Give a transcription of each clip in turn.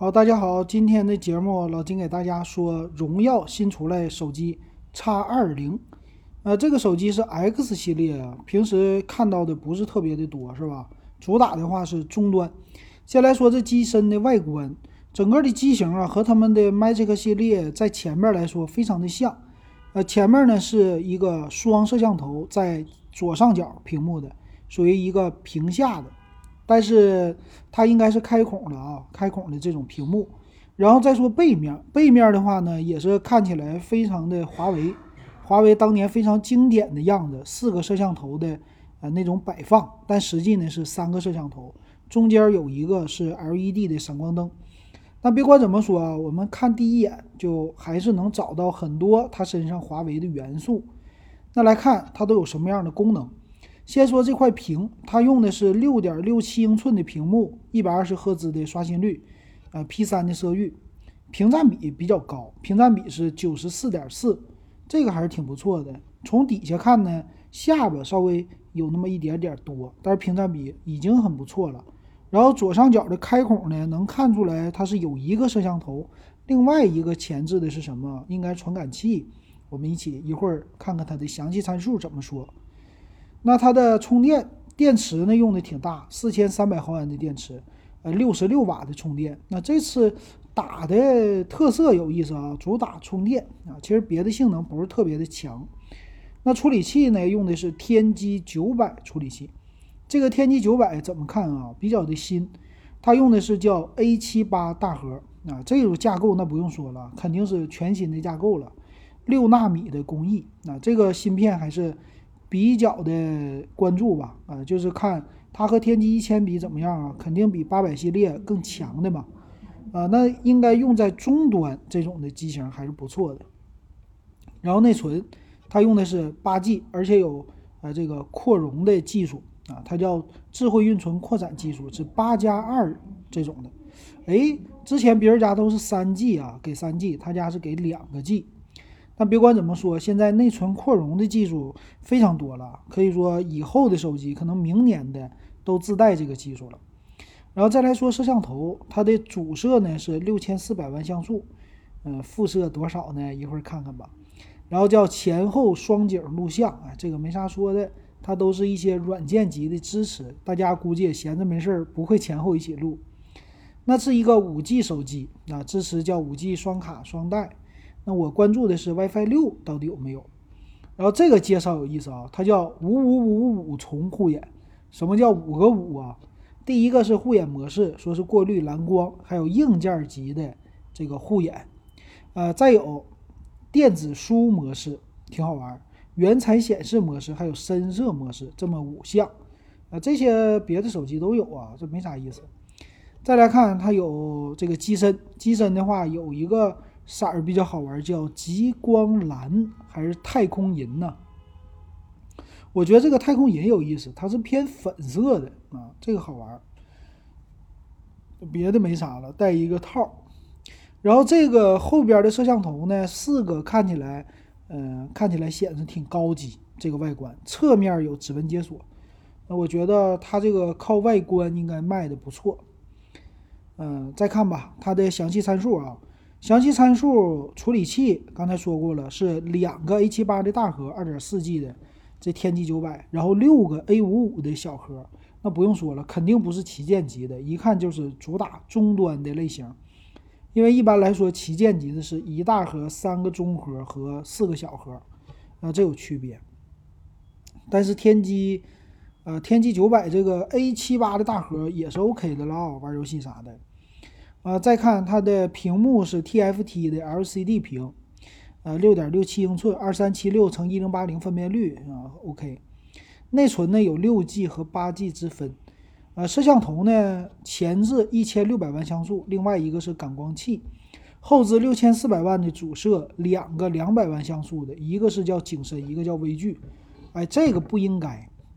好，大家好，今天的节目老金给大家说，荣耀新出来手机 X 二零，呃，这个手机是 X 系列啊，平时看到的不是特别的多，是吧？主打的话是中端。先来说这机身的外观，整个的机型啊和他们的 Magic 系列在前面来说非常的像，呃，前面呢是一个双摄像头在左上角屏幕的，属于一个屏下的。但是它应该是开孔的啊，开孔的这种屏幕。然后再说背面，背面的话呢，也是看起来非常的华为，华为当年非常经典的样子，四个摄像头的呃那种摆放，但实际呢是三个摄像头，中间有一个是 LED 的闪光灯。那别管怎么说啊，我们看第一眼就还是能找到很多它身上华为的元素。那来看它都有什么样的功能？先说这块屏，它用的是六点六七英寸的屏幕，一百二十赫兹的刷新率，呃，P 三的色域，屏占比比较高，屏占比是九十四点四，这个还是挺不错的。从底下看呢，下巴稍微有那么一点点多，但是屏占比已经很不错了。然后左上角的开孔呢，能看出来它是有一个摄像头，另外一个前置的是什么？应该传感器。我们一起一会儿看看它的详细参数怎么说。那它的充电电池呢，用的挺大，四千三百毫安的电池，呃，六十六瓦的充电。那这次打的特色有意思啊，主打充电啊，其实别的性能不是特别的强。那处理器呢，用的是天玑九百处理器。这个天玑九百怎么看啊？比较的新，它用的是叫 A 七八大核啊，这种架构那不用说了，肯定是全新的架构了，六纳米的工艺啊，这个芯片还是。比较的关注吧，啊，就是看它和天玑一千比怎么样啊？肯定比八百系列更强的嘛，啊，那应该用在中端这种的机型还是不错的。然后内存，它用的是八 G，而且有呃这个扩容的技术啊，它叫智慧运存扩展技术，是八加二这种的。哎，之前别人家都是三 G 啊，给三 G，他家是给两个 G。但别管怎么说，现在内存扩容的技术非常多了，可以说以后的手机可能明年的都自带这个技术了。然后再来说摄像头，它的主摄呢是六千四百万像素，嗯，副摄多少呢？一会儿看看吧。然后叫前后双景录像，啊，这个没啥说的，它都是一些软件级的支持，大家估计也闲着没事儿不会前后一起录。那是一个五 G 手机啊，支持叫五 G 双卡双待。那我关注的是 WiFi 六到底有没有？然后这个介绍有意思啊，它叫五五五五重护眼。什么叫五个五啊？第一个是护眼模式，说是过滤蓝光，还有硬件级的这个护眼。呃，再有电子书模式，挺好玩。原彩显示模式，还有深色模式，这么五项。啊，这些别的手机都有啊，这没啥意思。再来看它有这个机身，机身的话有一个。色儿比较好玩，叫极光蓝还是太空银呢？我觉得这个太空银有意思，它是偏粉色的啊，这个好玩。别的没啥了，带一个套。然后这个后边的摄像头呢，四个看起来，嗯，看起来显得挺高级。这个外观，侧面有指纹解锁，那我觉得它这个靠外观应该卖的不错。嗯，再看吧，它的详细参数啊。详细参数，处理器刚才说过了，是两个 A 七八的大核，二点四 G 的这天玑九百，然后六个 A 五五的小核，那不用说了，肯定不是旗舰级的，一看就是主打中端的类型。因为一般来说，旗舰级的是一大核、三个中核和四个小核，那这有区别。但是天玑，呃，天玑九百这个 A 七八的大核也是 OK 的了啊，玩游戏啥的。啊，再看它的屏幕是 TFT 的 LCD 屏，呃，六点六七英寸，二三七六乘一零八零分辨率啊，OK。内存呢有六 G 和八 G 之分，呃，摄像头呢前置一千六百万像素，另外一个是感光器，后置六千四百万的主摄，两个两百万像素的，一个是叫景深，一个叫微距，哎，这个不应该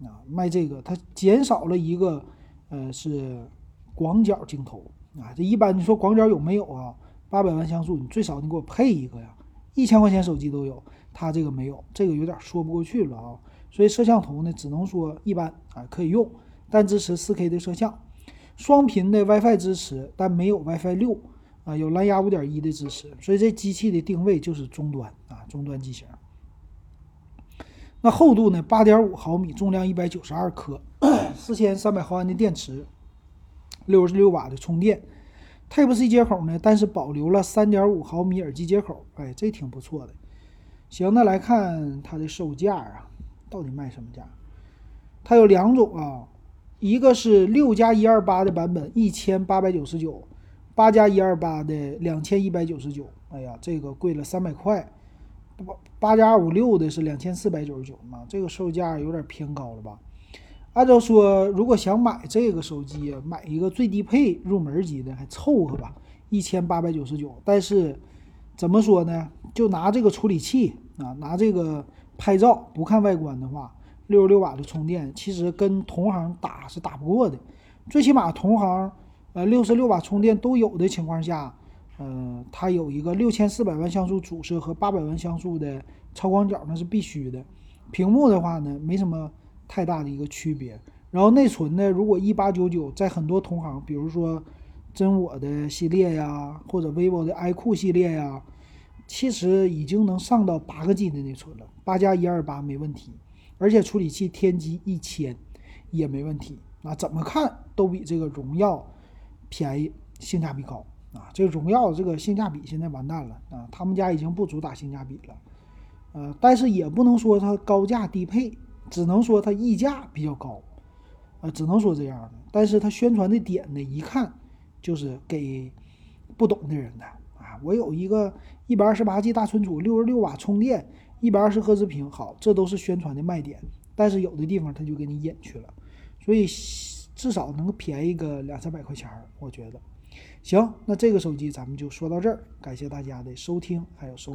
啊，卖这个它减少了一个，呃，是广角镜头。啊，这一般你说广角有没有啊？八百万像素，你最少你给我配一个呀！一千块钱手机都有，它这个没有，这个有点说不过去了啊。所以摄像头呢，只能说一般啊，可以用，但支持 4K 的摄像，双频的 WiFi 支持，但没有 WiFi 六啊，有蓝牙五点一的支持，所以这机器的定位就是中端啊，中端机型。那厚度呢？八点五毫米，重量一百九十二克，四千三百毫安的电池，六十六瓦的充电，Type C 接口呢？但是保留了三点五毫米耳机接口，哎，这挺不错的。行，那来看它的售价啊，到底卖什么价？它有两种啊，一个是六加一二八的版本，一千八百九十九；八加一二八的两千一百九十九。哎呀，这个贵了三百块。八八加二五六的是两千四百九十九嘛，这个售价有点偏高了吧？按照说，如果想买这个手机，买一个最低配入门级的还凑合吧，一千八百九十九。但是怎么说呢？就拿这个处理器啊，拿这个拍照，不看外观的话，六十六瓦的充电，其实跟同行打是打不过的。最起码同行呃六十六瓦充电都有的情况下。嗯，它有一个六千四百万像素主摄和八百万像素的超广角，那是必须的。屏幕的话呢，没什么太大的一个区别。然后内存呢，如果一八九九，在很多同行，比如说真我的系列呀，或者 vivo 的 i 酷系列呀，其实已经能上到八个 G 的内存了，八加一二八没问题。而且处理器天玑一千也没问题。啊，怎么看都比这个荣耀便宜，性价比高。啊，这个荣耀这个性价比现在完蛋了啊！他们家已经不主打性价比了，呃，但是也不能说它高价低配，只能说它溢价比较高，呃，只能说这样的。但是它宣传的点呢，一看就是给不懂的人的啊！我有一个一百二十八 G 大存储，六十六瓦充电，一百二十赫兹屏，好，这都是宣传的卖点。但是有的地方它就给你隐去了，所以至少能便宜个两三百块钱儿，我觉得。行，那这个手机咱们就说到这儿，感谢大家的收听还有收。